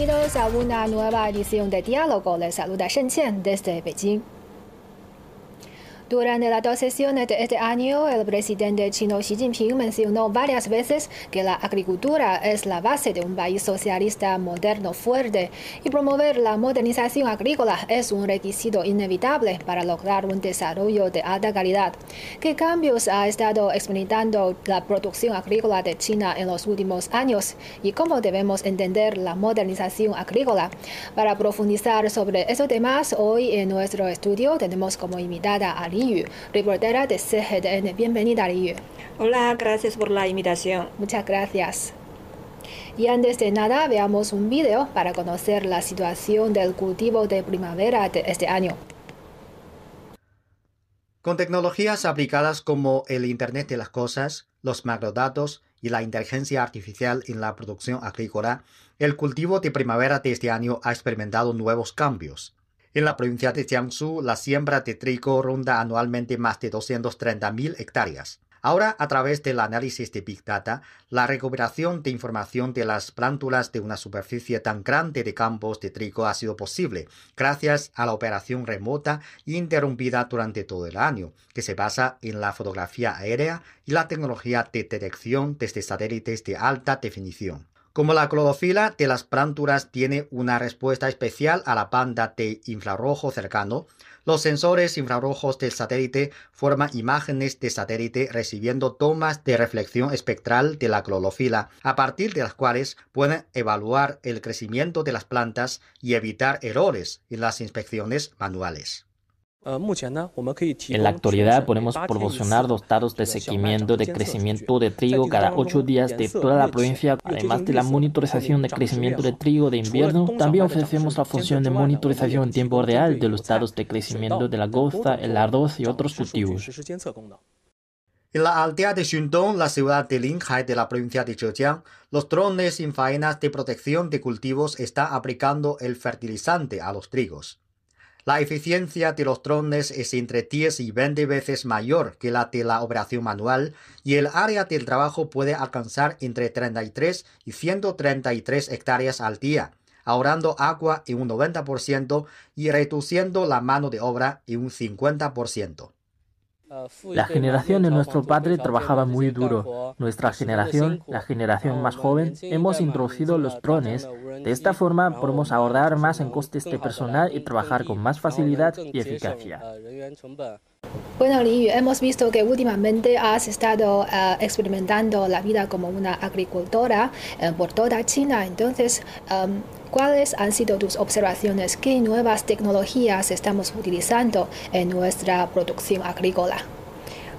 Bienvenidos a una nueva edición de Diálogo. Les saluda Shen Qian desde Beijing. Durante las dos sesiones de este año, el presidente chino Xi Jinping mencionó varias veces que la agricultura es la base de un país socialista moderno fuerte y promover la modernización agrícola es un requisito inevitable para lograr un desarrollo de alta calidad. ¿Qué cambios ha estado experimentando la producción agrícola de China en los últimos años y cómo debemos entender la modernización agrícola? Para profundizar sobre esos temas, hoy en nuestro estudio tenemos como invitada a Li Yu, reportera de CGTN. Bienvenida, Li Yu. Hola, gracias por la invitación. Muchas gracias. Y antes de nada, veamos un video para conocer la situación del cultivo de primavera de este año. Con tecnologías aplicadas como el Internet de las Cosas, los macrodatos y la inteligencia artificial en la producción agrícola, el cultivo de primavera de este año ha experimentado nuevos cambios. En la provincia de Jiangsu, la siembra de trigo ronda anualmente más de 230.000 hectáreas. Ahora, a través del análisis de Big Data, la recuperación de información de las plántulas de una superficie tan grande de campos de trigo ha sido posible gracias a la operación remota interrumpida durante todo el año, que se basa en la fotografía aérea y la tecnología de detección desde satélites de alta definición. Como la clorofila de las plántulas tiene una respuesta especial a la banda de infrarrojo cercano, los sensores infrarrojos del satélite forman imágenes de satélite recibiendo tomas de reflexión espectral de la clorofila, a partir de las cuales pueden evaluar el crecimiento de las plantas y evitar errores en las inspecciones manuales. En la actualidad podemos proporcionar los datos de seguimiento de crecimiento de trigo cada ocho días de toda la provincia. Además de la monitorización de crecimiento de trigo de invierno, también ofrecemos la función de monitorización en tiempo real de los datos de crecimiento de la goza, el arroz y otros cultivos. En la aldea de Xundong, la ciudad de Linhai de la provincia de Zhejiang, los drones sin faenas de protección de cultivos están aplicando el fertilizante a los trigos. La eficiencia de los drones es entre 10 y 20 veces mayor que la de la operación manual y el área del trabajo puede alcanzar entre 33 y 133 hectáreas al día, ahorrando agua en un 90% y reduciendo la mano de obra en un 50%. La generación de nuestro padre trabajaba muy duro. Nuestra generación, la generación más joven, hemos introducido los drones. De esta forma podemos ahorrar más en costes de personal y trabajar con más facilidad y eficacia. Bueno, Li Yu, hemos visto que últimamente has estado eh, experimentando la vida como una agricultora eh, por toda China. Entonces, em, ¿cuáles han sido tus observaciones? ¿Qué nuevas tecnologías estamos utilizando en nuestra producción agrícola?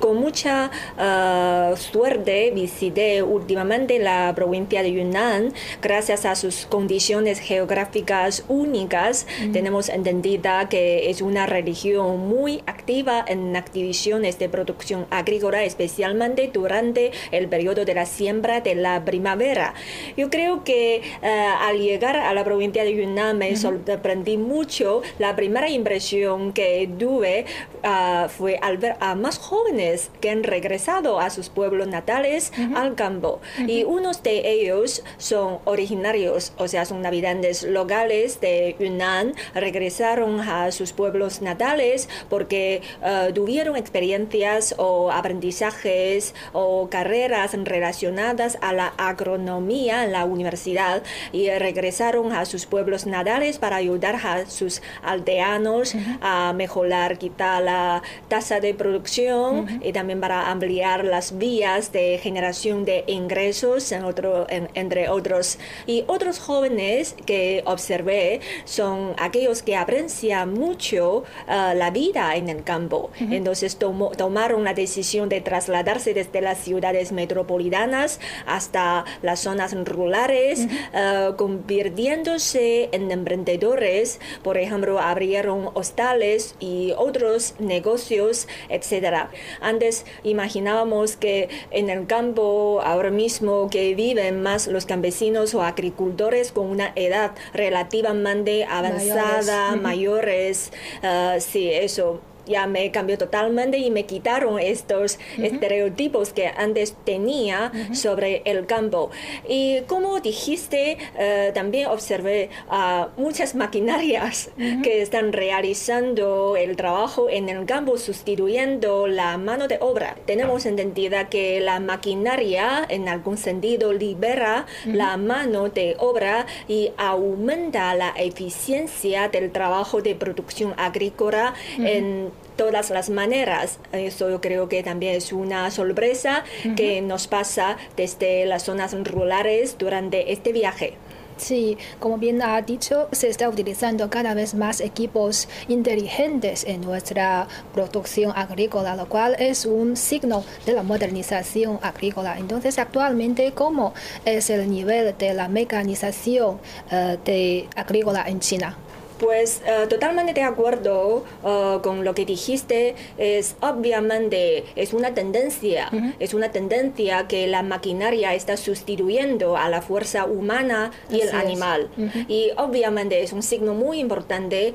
Con mucha uh, suerte visité últimamente la provincia de Yunnan. Gracias a sus condiciones geográficas únicas, mm. tenemos entendida que es una región muy activa en actividades de producción agrícola, especialmente durante el periodo de la siembra de la primavera. Yo creo que uh, al llegar a la provincia de Yunnan me sorprendí mucho. La primera impresión que tuve uh, fue al ver a más jóvenes que han regresado a sus pueblos natales al campo. Y unos de ellos son originarios, o sea, son habitantes locales de Yunnan, regresaron a sus pueblos natales porque eh, tuvieron experiencias o aprendizajes o carreras relacionadas a la agronomía en la universidad y regresaron a sus pueblos natales para ayudar a sus aldeanos a mejorar quizá la tasa de producción y también para ampliar las vías de generación de ingresos, en otro, entre otros. Y otros jóvenes que observé son aquellos que aprecian mucho uh, la vida en el campo. Entonces tomaron la decisión de trasladarse desde las ciudades metropolitanas hasta las zonas rurales, uh, convirtiéndose en emprendedores. Por ejemplo, abrieron hostales y otros negocios, etc antes imaginábamos que en el campo ahora mismo que viven más los campesinos o agricultores con una edad relativamente avanzada, mayores, ah, sí, eso ya me cambió totalmente y me quitaron estos estereotipos que antes tenía sobre el campo. Y como dijiste, eh, también observé a muchas maquinarias que están realizando el trabajo en el campo, sustituyendo la mano de obra. Tenemos entendida que la maquinaria, en algún sentido, libera la mano de obra y aumenta la eficiencia del trabajo de producción agrícola en todas las maneras. Eso yo creo que también es una sorpresa que nos pasa desde las zonas rurales durante este viaje. Sí, como bien ha dicho, se está utilizando cada vez más equipos inteligentes en nuestra producción agrícola, lo cual es un signo de la modernización agrícola. Entonces, actualmente, ¿cómo es el nivel de la mecanización uh, de agrícola en China? Pues uh, totalmente de acuerdo uh, con lo que dijiste. Es obviamente es una tendencia, uh -huh. es una tendencia que la maquinaria está sustituyendo a la fuerza humana y Así el animal. Y obviamente es un signo muy importante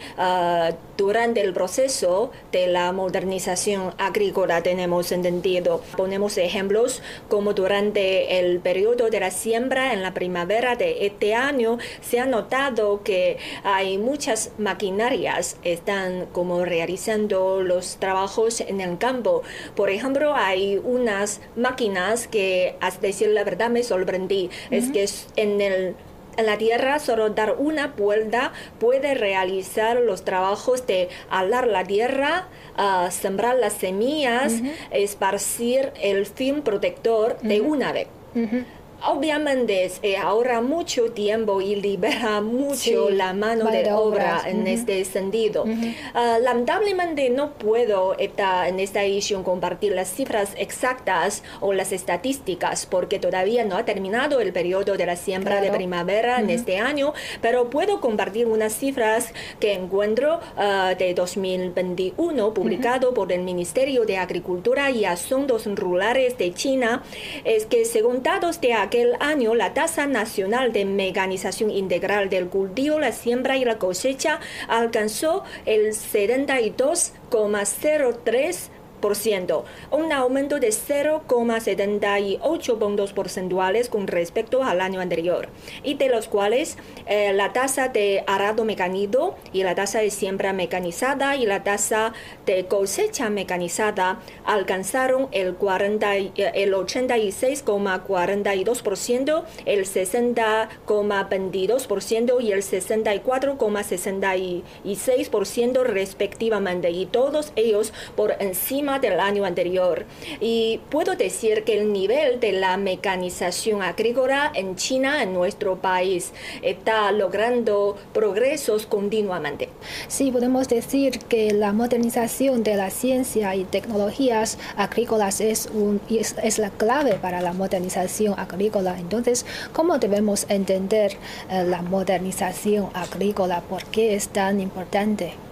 durante el proceso de la modernización agrícola. Tenemos entendido. Ponemos ejemplos como durante el periodo de la siembra en la primavera de este año se ha notado que hay muchas maquinarias están como realizando los trabajos en el campo. Por ejemplo, hay unas máquinas que, a decir la verdad, me sorprendí. Uh -huh. Es que en el en la tierra solo dar una vuelta puede realizar los trabajos de alar la tierra, uh, sembrar las semillas, uh -huh. esparcir el film protector uh -huh. de una vez. Obviamente eh, ahorra mucho tiempo y libera mucho sí, la mano de obra en uh -huh. este sentido. Uh -huh. uh, lamentablemente no puedo esta, en esta edición compartir las cifras exactas o las estadísticas porque todavía no ha terminado el periodo de la siembra claro. de primavera -huh. en este año, pero puedo compartir unas cifras que encuentro de 2021 publicado por el Ministerio de Agricultura y Asuntos Rurales de China. Es que según datos de aquel año, la tasa nacional de mecanización integral del cultivo, la siembra y la cosecha alcanzó el 72,03 un aumento de 0,78 puntos porcentuales con respecto al año anterior, y de los cuales eh, la tasa de arado mecanizado y la tasa de siembra mecanizada y la tasa de cosecha mecanizada alcanzaron el, 40, el 86,42%, el 60,22% y el 64,66% respectivamente, y todos ellos por encima del año anterior. Y puedo decir que el nivel de la mecanización agrícola en China, en nuestro país, está logrando progresos continuamente. Sí, podemos decir que la modernización de la ciencia y tecnologías agrícolas es, un, es, es la clave para la modernización agrícola. Entonces, ¿cómo debemos entender eh, la modernización agrícola? ¿Por qué es tan importante?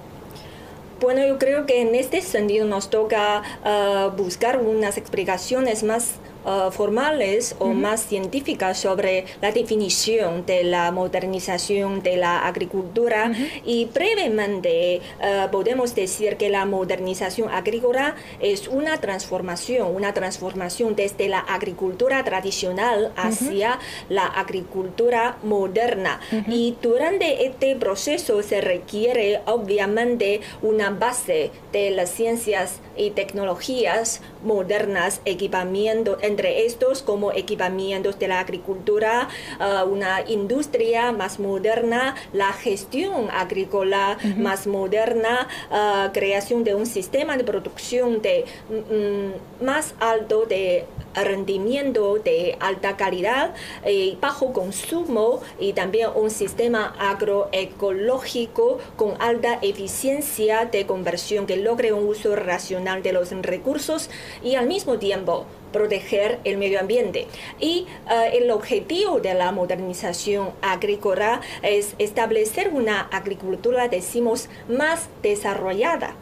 Bueno, yo creo que en este sentido nos toca uh, buscar unas explicaciones más uh, formales o uh -huh. más científicas sobre la definición de la modernización de la agricultura -huh. y brevemente uh, podemos decir que la modernización agrícola es una transformación, una transformación desde la agricultura tradicional hacia la agricultura moderna y durante este proceso se requiere obviamente una base de las ciencias y tecnologías modernas, equipamiento, entre estos como equipamientos de la agricultura, uh, una industria más moderna, la gestión agrícola uh -huh. más moderna, uh, creación de un sistema de producción de mm, más alto de rendimiento de alta calidad y bajo consumo y también un sistema agroecológico con alta eficiencia de conversión que logre un uso racional de los recursos y al mismo tiempo proteger el medio ambiente. Y eh, el objetivo de la modernización agrícola es establecer una agricultura, decimos, más desarrollada.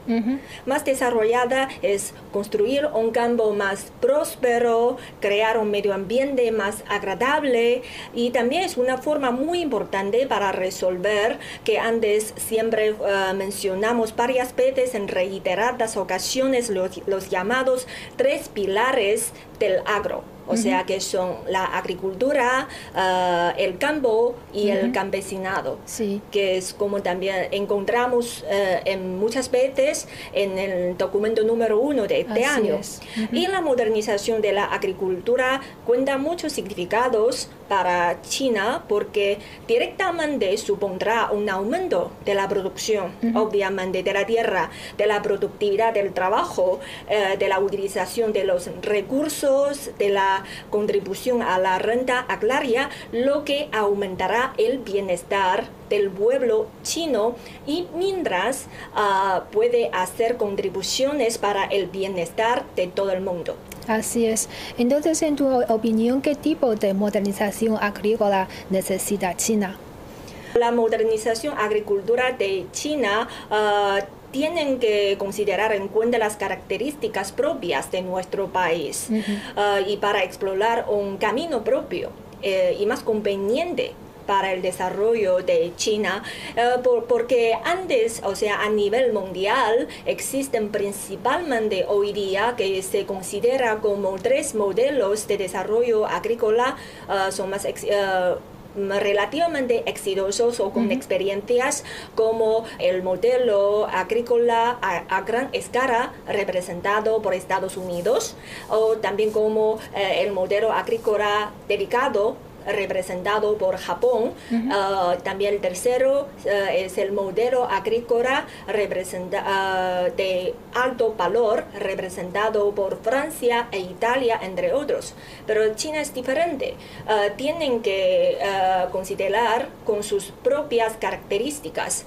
Más desarrollada es construir un campo más próspero, crear un medio ambiente más agradable y también es una forma muy importante para resolver que antes siempre eh, mencionamos varias veces en reiteradas ocasiones los llamados tres pilares del agro. O sea que son la agricultura, ah, el campo y el campesinado, sí. que es como también encontramos eh, en muchas veces en el documento número uno de este año. Y la modernización de la agricultura cuenta muchos significados para China porque directamente supondrá un aumento de la producción, obviamente, de la tierra, de la productividad del trabajo, eh, de la utilización de los recursos, de la contribución a la renta agraria, lo que aumentará el bienestar del pueblo chino y mientras ah, puede hacer contribuciones para el bienestar de todo el mundo. Así es. Entonces, en tu opinión, ¿qué tipo de modernización agrícola necesita China? La modernización agricultura de China uh, tienen que considerar en cuenta las características propias de nuestro país ah, y para explorar un camino propio eh, y más conveniente para el desarrollo de China, eh, porque antes, o sea, a nivel mundial, existen principalmente hoy día que se considera como tres modelos de desarrollo agrícola, ah, son más relativamente exitosos o con experiencias como el modelo agrícola a, gran escala representado por Estados Unidos o también como eh, el modelo agrícola dedicado representado por Japón. Ah, también el tercero ah, es el modelo agrícola ah, de alto valor representado por Francia e Italia, entre otros. Pero China es diferente. tienen que considerar con sus propias características.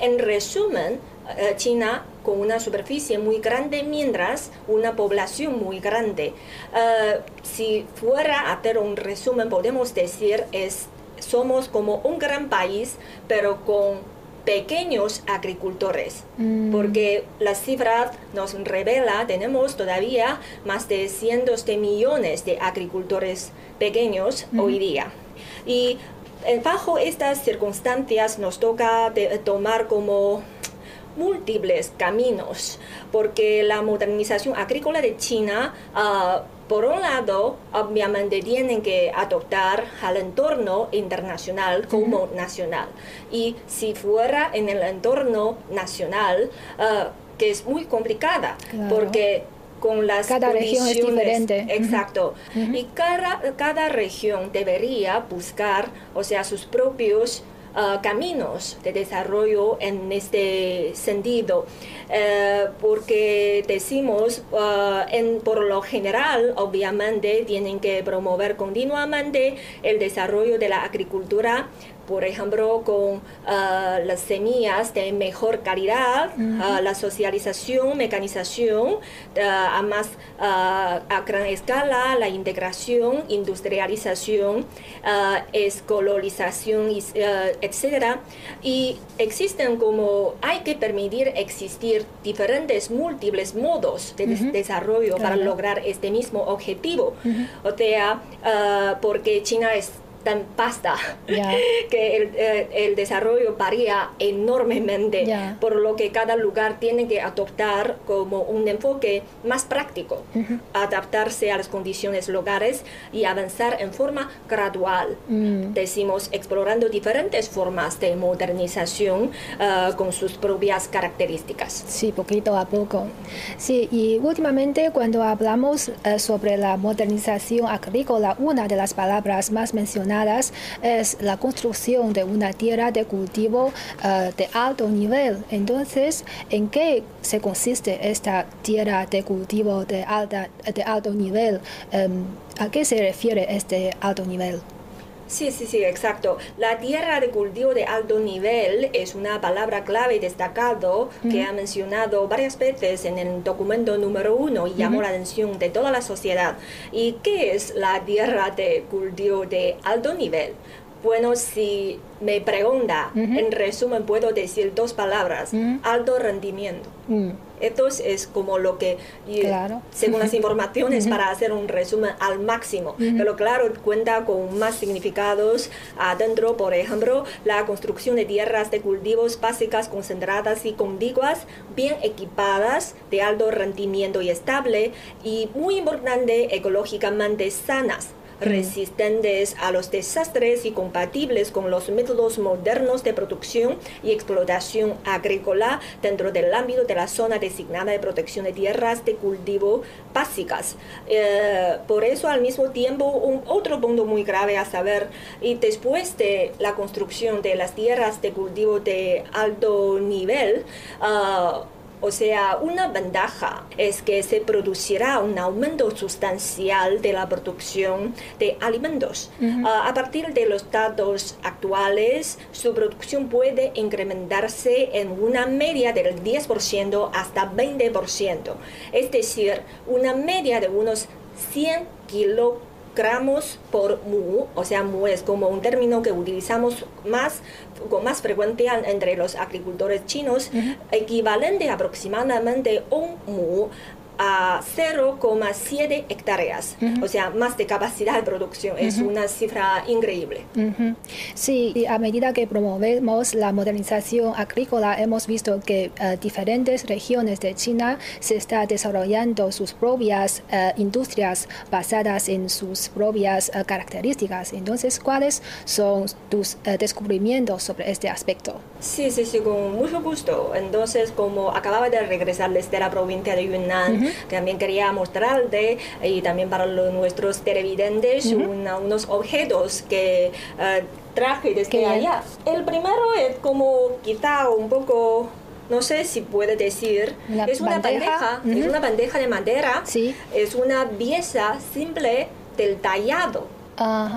en resumen, eh, China con una superficie muy grande mientras una población muy grande. Eh, si fuera a hacer un resumen, podemos decir es somos como un gran país, pero con pequeños agricultores, mm. porque la cifra nos revela, tenemos todavía más de cientos de millones de agricultores pequeños hoy día. Y eh, bajo estas circunstancias nos toca tomar como múltiples caminos, porque la modernización agrícola de China, ah, por un lado, obviamente tienen que adoptar al entorno internacional como nacional. Y si fuera en el entorno nacional, ah, que es muy complicada, porque con las cada región es diferente. Exacto. Y cada, cada región debería buscar, o sea, sus propios Uh, caminos de desarrollo en este sentido, uh, porque decimos, uh, en, por lo general, obviamente, tienen que promover continuamente el desarrollo de la agricultura por ejemplo, con ah, las semillas de mejor calidad, ah, la socialización, mecanización, ah, a más a gran escala, la integración, industrialización, escolarización, etc. Y existen como hay que permitir existir diferentes múltiples modos de desarrollo para lograr este mismo objetivo. O sea, porque China es tan pasta que el, eh, el, desarrollo varía enormemente, por lo que cada lugar tiene que adoptar como un enfoque más práctico, adaptarse a las condiciones locales y avanzar en forma gradual. Mm. Decimos explorando diferentes formas de modernización uh, con sus propias características. Sí, poquito a poco. Sí, y últimamente cuando hablamos uh, sobre la modernización agrícola, una de las palabras más mencionadas es la construcción de una tierra de cultivo eh, de alto nivel. Entonces, ¿en qué se consiste esta tierra de cultivo de, alta, de alto nivel? Em, ¿A qué se refiere este alto nivel? Sí, sí, sí, exacto. La tierra de cultivo de alto nivel es una palabra clave destacado que ha mencionado varias veces en el documento número uno y llamó la atención de toda la sociedad. ¿Y qué es la tierra de cultivo de alto nivel? Bueno, si me pregunta, en resumen puedo decir dos palabras, alto rendimiento. Esto es como lo que, según las informaciones, para hacer un resumen al máximo. Pero claro, cuenta con más significados adentro, por ejemplo, la construcción de tierras de cultivos básicas concentradas y contiguas, bien equipadas, de alto rendimiento y estable, y muy importante, ecológicamente sanas resistentes a los desastres y compatibles con los métodos modernos de producción y explotación agrícola dentro del ámbito de la zona designada de protección de tierras de cultivo básicas. Eh, por eso, al mismo tiempo, un otro punto muy grave a saber, y después de la construcción de las tierras de cultivo de alto nivel, uh, o sea, una ventaja es que se producirá un aumento sustancial de la producción de alimentos. Ah, a partir de los datos actuales, su producción puede incrementarse en una media del 10% hasta 20%. Es decir, una media de unos 100 kilogramos gramos por mu, o sea, mu es como un término que utilizamos más con más frecuencia entre los agricultores chinos, equivalente aproximadamente un mu a 0,7 hectáreas, o sea, más de capacidad de producción. Es una cifra increíble. Sí, y a medida que promovemos la modernización agrícola, hemos visto que uh, diferentes regiones de China se están desarrollando sus propias uh, industrias basadas en sus propias uh, características. Entonces, ¿cuáles son tus descubrimientos sobre este aspecto? Sí, sí, sí, con mucho gusto. Entonces, como acababa de regresar desde la provincia de Yunnan, también quería mostrarte y también para los, nuestros televidentes unos objetos que uh, traje desde allá. El primero es como quizá un poco no sé si puede decir, es una bandeja, es una bandeja de madera, sí. es una pieza simple del tallado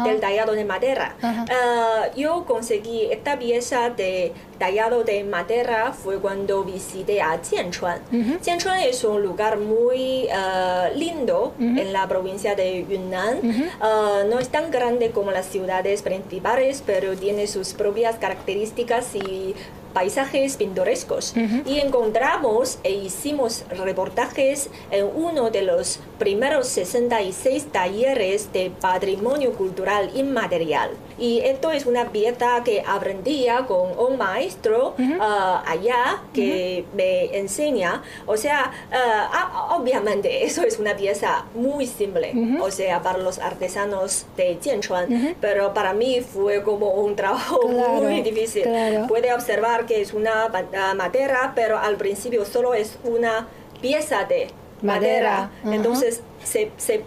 del tallado de madera. Ah, yo conseguí esta pieza de tallado de madera fue cuando visité a Jianchuan. Jianchuan es un lugar muy ah, lindo en la provincia de Yunnan. Ah, no es tan grande como las ciudades principales, pero tiene sus propias características y paisajes pintorescos y encontramos e hicimos reportajes en uno de los primeros 66 talleres de patrimonio cultural inmaterial. Y esto es una pieza que aprendía con un maestro ah, allá que me enseña. O sea, ah, ah, obviamente eso es una pieza muy simple, o sea, para los artesanos de Jianchuan, pero para mí fue como un trabajo muy difícil. Puede observar que es una madera, pero al principio solo es una pieza de madera. Entonces se, se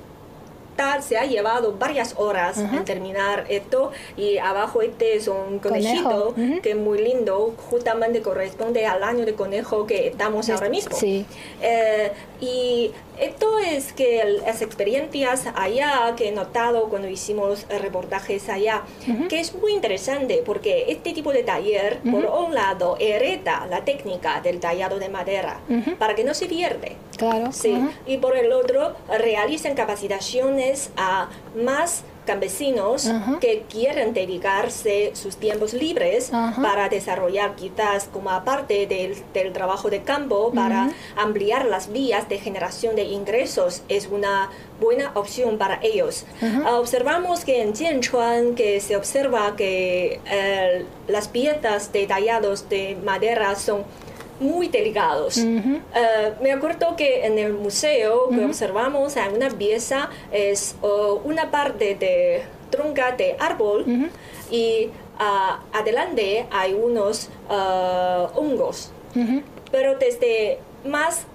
se ha llevado varias horas en terminar esto y abajo este es un conejito que es muy lindo, justamente corresponde al año de conejo que estamos ahora mismo. Sí. Eh, y esto es que las experiencias allá que he notado cuando hicimos reportajes allá, que es muy interesante porque este tipo de taller, por un lado, hereda la técnica del tallado de madera para que no se pierde. Claro. Sí. Y por el otro, realizan capacitaciones a más campesinos que quieren dedicarse sus tiempos libres para desarrollar quizás como aparte del, del trabajo de campo, para ampliar las vías de generación de ingresos, es una buena opción para ellos. Ah, observamos que en Jianchuan que se observa que eh, las piezas de tallados de madera son muy delicados. Eh, me acuerdo que en el museo que observamos una pieza, es una parte de tronca de árbol y adelante hay unos ah, hongos. Pero desde más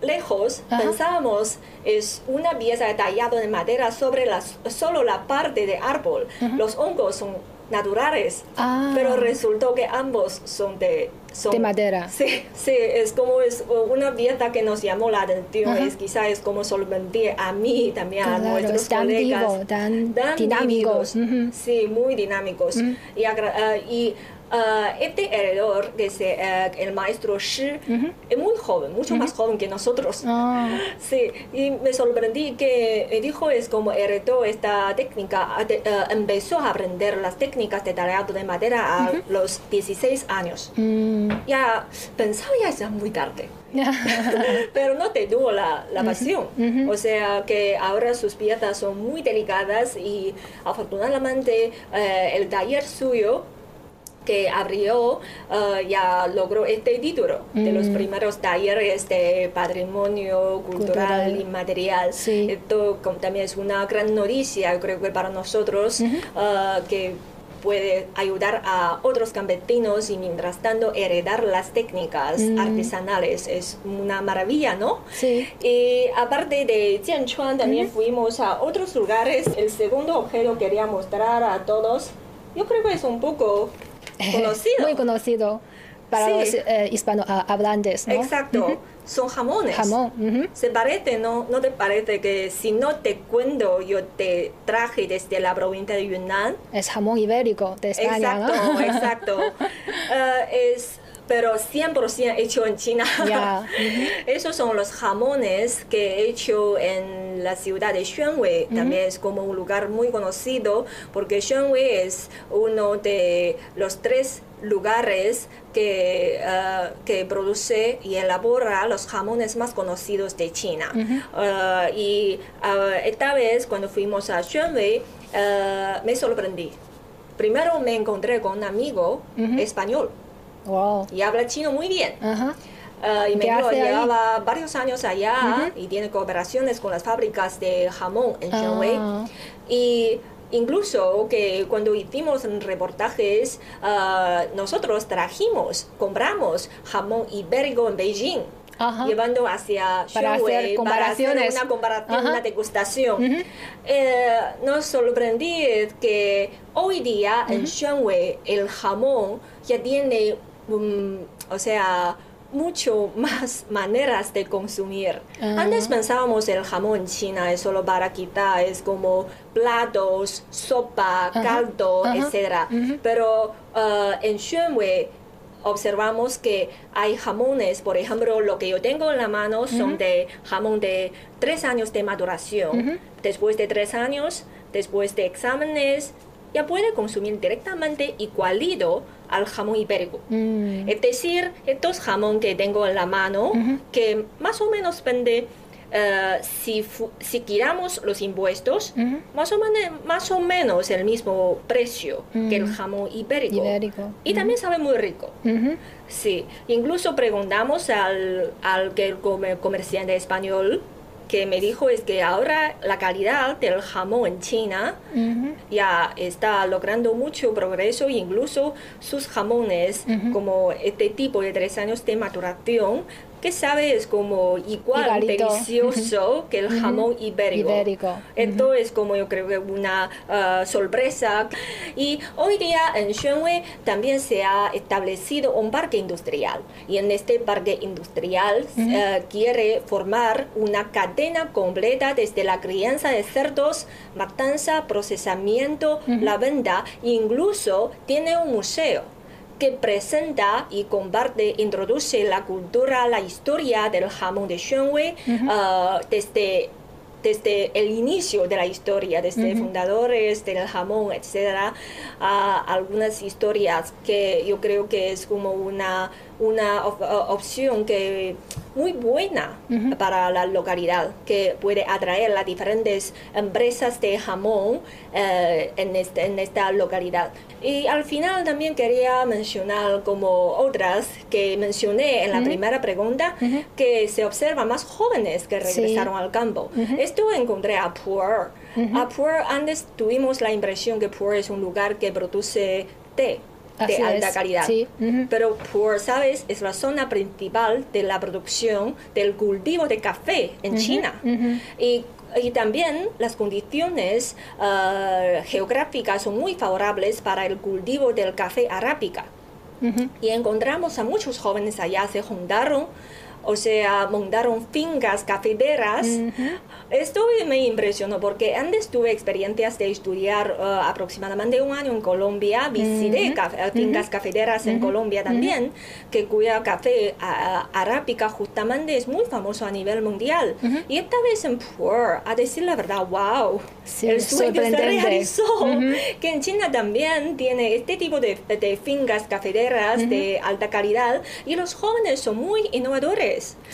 lejos pensábamos es una pieza tallada de madera sobre las, solo la parte de árbol. Los hongos son naturales, Ah. pero resultó que ambos son de... Son, De madera. Sí, sí, es como es una pieza que nos llamó la atención, Ajá. es quizá es como sorprender a mí también a nuestros tan colegas. vivo, tan dinámico. vividos. Ujú. Sí, muy dinámicos. Y, ah, y ah, este heredor, que es eh, el maestro Shi, es muy joven, mucho más joven que nosotros. Ah, Sí, y me sorprendí que eh, dijo es como heredó esta técnica, eh, empezó a aprender las técnicas de tallado de madera a los 16 años. mm, Ya pensaba ya es muy tarde, pero no detuvo la, la pasión. O sea que ahora sus piezas son muy delicadas y afortunadamente eh, el taller suyo que abrió eh, ya logró este título de los primeros talleres de patrimonio cultural, Cultural. inmaterial. Sí. Esto también es una gran noticia, creo que para nosotros, eh, que puede ayudar a otros campesinos y mientras tanto heredar las técnicas artesanales. Es una maravilla, ¿no? sí. Y aparte de Jianchuan, también fuimos a otros lugares. El segundo objeto que quería mostrar a todos, yo creo que es un poco conocido. Muy conocido para Sí. los eh, hispanohablantes, ¿no? Exacto, son jamones. Jamón. ujú. ¿Se parece, no? ¿No te parece que si no te cuento, yo te traje desde la provincia de Yunnan? Es jamón ibérico de España, exacto, ¿no? exacto. Eh, es, pero 100% hecho en China. Ya, Esos son los jamones que he hecho en la ciudad de Xuanwei. También es como un lugar muy conocido porque Xuanwei es uno de los tres lugares que, eh, que produce y elabora los jamones más conocidos de China. Eh, y eh, esta vez cuando fuimos a Xuanwei eh, me sorprendí. Primero me encontré con un amigo español Wow. y habla chino muy bien. Ah, y me ¿Qué dijo, hace ahí? llevaba varios años allá y tiene cooperaciones con las fábricas de jamón en Shanghai. Ah. Y incluso que cuando hicimos reportajes, ah, nosotros trajimos, compramos jamón ibérico en Beijing. Ajá. Llevando hacia Para hacer Shanghai para hacer comparaciones. una comparación, Ajá. una degustación. Eh, nos sorprendí que hoy día en Shanghai el jamón ya tiene, mm, o sea, mucho más maneras de consumir. Ah. Antes pensábamos el jamón en China es solo para quitar, es como platos, sopa, caldo, ajá, etc. Pero eh, en Shanghai observamos que hay jamones, por ejemplo, lo que yo tengo en la mano son de jamón de tres años de maduración. Después de tres años, después de exámenes, ya puede consumir directamente igualito al jamón ibérico. Mm, Es decir, estos jamón que tengo en la mano, que más o menos vende, eh, si, si quitamos los impuestos, más, o menos, más o menos el mismo precio que el jamón ibérico. Ibérico. Y también sabe muy rico. Sí, incluso preguntamos al, al que el comer- comerciante español que me dijo es que ahora la calidad del jamón en China ya está logrando mucho progreso e incluso sus jamones como este tipo de tres años de maturación que sabe es como igual delicioso que el jamón ibérico. Ibérico. Esto es como yo creo que una ah, sorpresa. Y hoy día en Shanghai también se ha establecido un parque industrial. Y en este parque industrial eh, quiere formar una cadena completa desde la crianza de cerdos, matanza, procesamiento, la venta, incluso tiene un museo que presenta y comparte, introduce la cultura, la historia del jamón de Shanghai ah, desde, desde el inicio de la historia, desde fundadores del jamón, etcétera, a algunas historias que yo creo que es como una, una op- opción que muy buena para la localidad, que puede atraer a diferentes empresas de jamón eh, en, este- en esta localidad. Y al final también quería mencionar como otras que mencioné en la primera pregunta, que se observan más jóvenes que Sí. regresaron al campo. Esto encontré a Puer. A Puer antes tuvimos la impresión que Puer es un lugar que produce té de Así alta es, calidad. sí. Pero Puer, ¿sabes? Es la zona principal de la producción del cultivo de café en China. Y y también las condiciones uh, geográficas son muy favorables para el cultivo del café arábica. Y encontramos a muchos jóvenes allá, se juntaron o sea, montaron fincas cafeteras. Esto me impresionó porque antes tuve experiencias de estudiar uh, aproximadamente un año en Colombia, visité fincas cafeteras en Colombia también, que cuya café arábica justamente es muy famoso a nivel mundial. Y esta vez en Puer, a decir la verdad, wow, el sueño se realizó, que en China también tiene este tipo de, de fincas cafeteras de alta calidad y los jóvenes son muy innovadores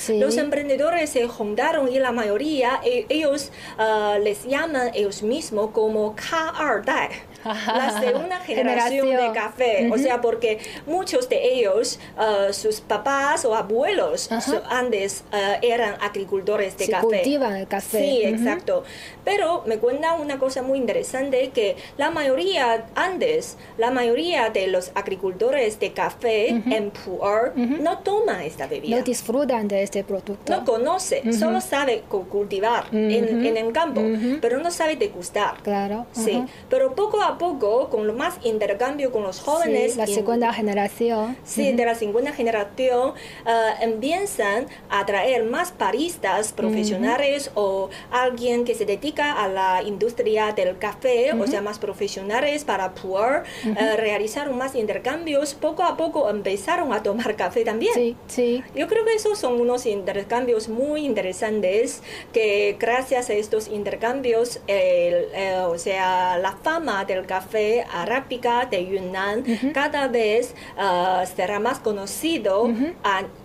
los emprendedores se juntaron y la mayoría, e, ellos uh, les llaman ellos mismos como K2 la segunda generación, de café. O sea, porque muchos de ellos, uh, sus papás o abuelos antes uh, eran agricultores de café. cultivan el café. Sí, exacto. Pero me cuenta una cosa muy interesante que la mayoría antes, la mayoría de los agricultores de café en Pu'er no toman esta bebida. No disfrutan de este producto. No conoce, solo sabe cultivar en, en, el campo, pero no sabe degustar. Claro. Sí, pero poco a poco, con lo más intercambio con los jóvenes. Sí, la segunda generación. Sí, de la segunda generación uh, empiezan a traer más baristas profesionales o alguien que se dedica a la industria del café, o sea, más profesionales para poder uh, realizar más intercambios. Poco a poco empezaron a tomar café también. Sí, sí. Yo creo que esos son unos intercambios muy interesantes que gracias a estos intercambios, el, eh, o sea, la fama del café arábica de Yunnan. Cada vez uh, será más conocido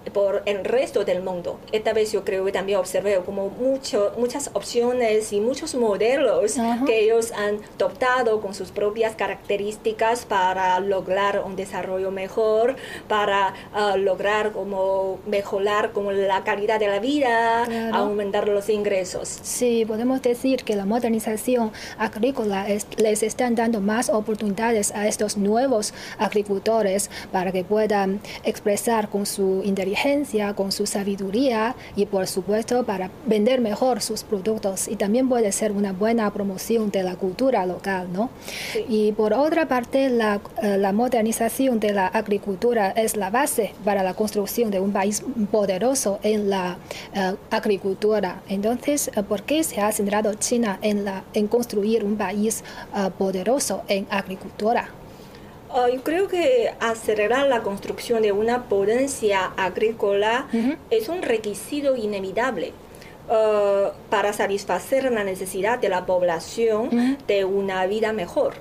por el resto del mundo. Esta vez yo creo que también observé como mucho, muchas opciones y muchos modelos que ellos han adoptado con sus propias características para lograr un desarrollo mejor, para uh, lograr como mejorar como la calidad de la vida, aumentar los ingresos. Sí, podemos decir que la modernización agrícola les están dando más oportunidades a estos nuevos agricultores para que puedan expresar con su inteligencia, con su sabiduría y por supuesto para vender mejor sus productos y también puede ser una buena promoción de la cultura local, ¿no? Y por otra parte, la, eh, la modernización de la agricultura es la base para la construcción de un país poderoso en la eh, agricultura. Entonces, eh, ¿por qué se ha centrado China en, la, en construir un país poderoso en agricultura? Ah, yo creo que acelerar la construcción de una potencia agrícola es un requisito inevitable. Ah, para satisfacer la necesidad de la población de una vida mejor.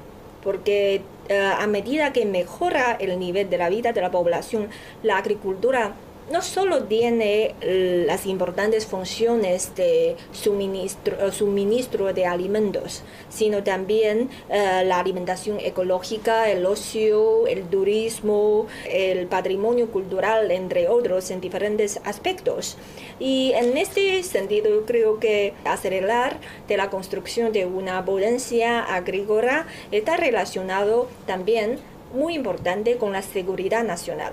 Porque ah, a medida que mejora el nivel de la vida de la población, la agricultura no solo tiene eh, las importantes funciones de suministro, eh, suministro de alimentos, sino también eh, la alimentación ecológica, el ocio, el turismo, el patrimonio cultural, entre otros, en diferentes aspectos. Y en este sentido, creo que acelerar de la construcción de una potencia agrícola está relacionado también muy importante con la seguridad nacional,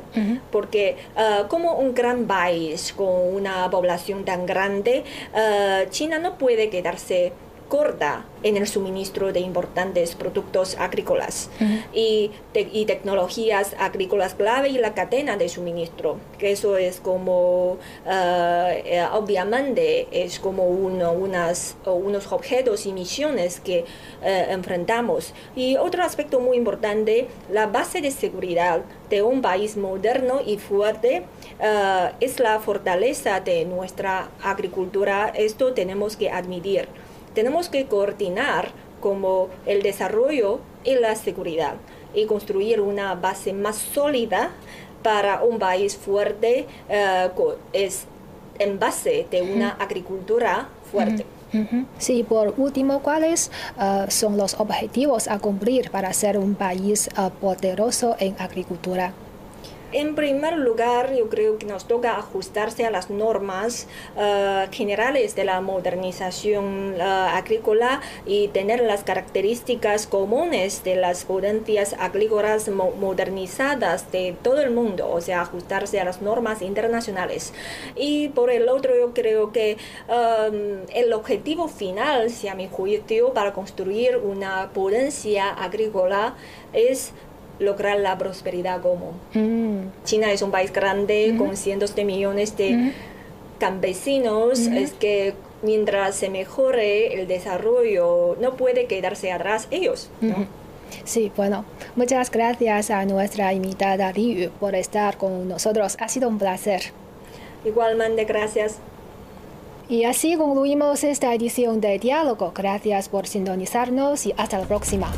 porque ah, como un gran país con una población tan grande, ah, China no puede quedarse corta en el suministro de importantes productos agrícolas y, y, tecnologías agrícolas clave y la cadena de suministro, que eso es como, eh, obviamente, es como uno, unas, unos objetos y misiones que eh, enfrentamos. Y otro aspecto muy importante, la base de seguridad de un país moderno y fuerte ah, es la fortaleza de nuestra agricultura. Esto tenemos que admitir tenemos que coordinar como el desarrollo y la seguridad y construir una base más sólida para un país fuerte eh, es en base de una agricultura fuerte. Sí, por último, ¿cuáles eh, son los objetivos a cumplir para ser un país eh, poderoso en agricultura? En primer lugar, yo creo que nos toca ajustarse a las normas uh, generales de la modernización uh, agrícola y tener las características comunes de las potencias agrícolas mo modernizadas de todo el mundo, o sea, ajustarse a las normas internacionales. Y por el otro, yo creo que um, el objetivo final, si a mi juicio, para construir una potencia agrícola es lograr la prosperidad común. Mm. China es un país grande con cientos de millones de campesinos, es que mientras se mejore el desarrollo, no puede quedarse atrás ellos. Sí, bueno, muchas gracias a nuestra invitada Liu por estar con nosotros. Ha sido un placer. Igualmente, gracias. Y así concluimos esta edición de Diálogo. Gracias por sintonizarnos y hasta la próxima.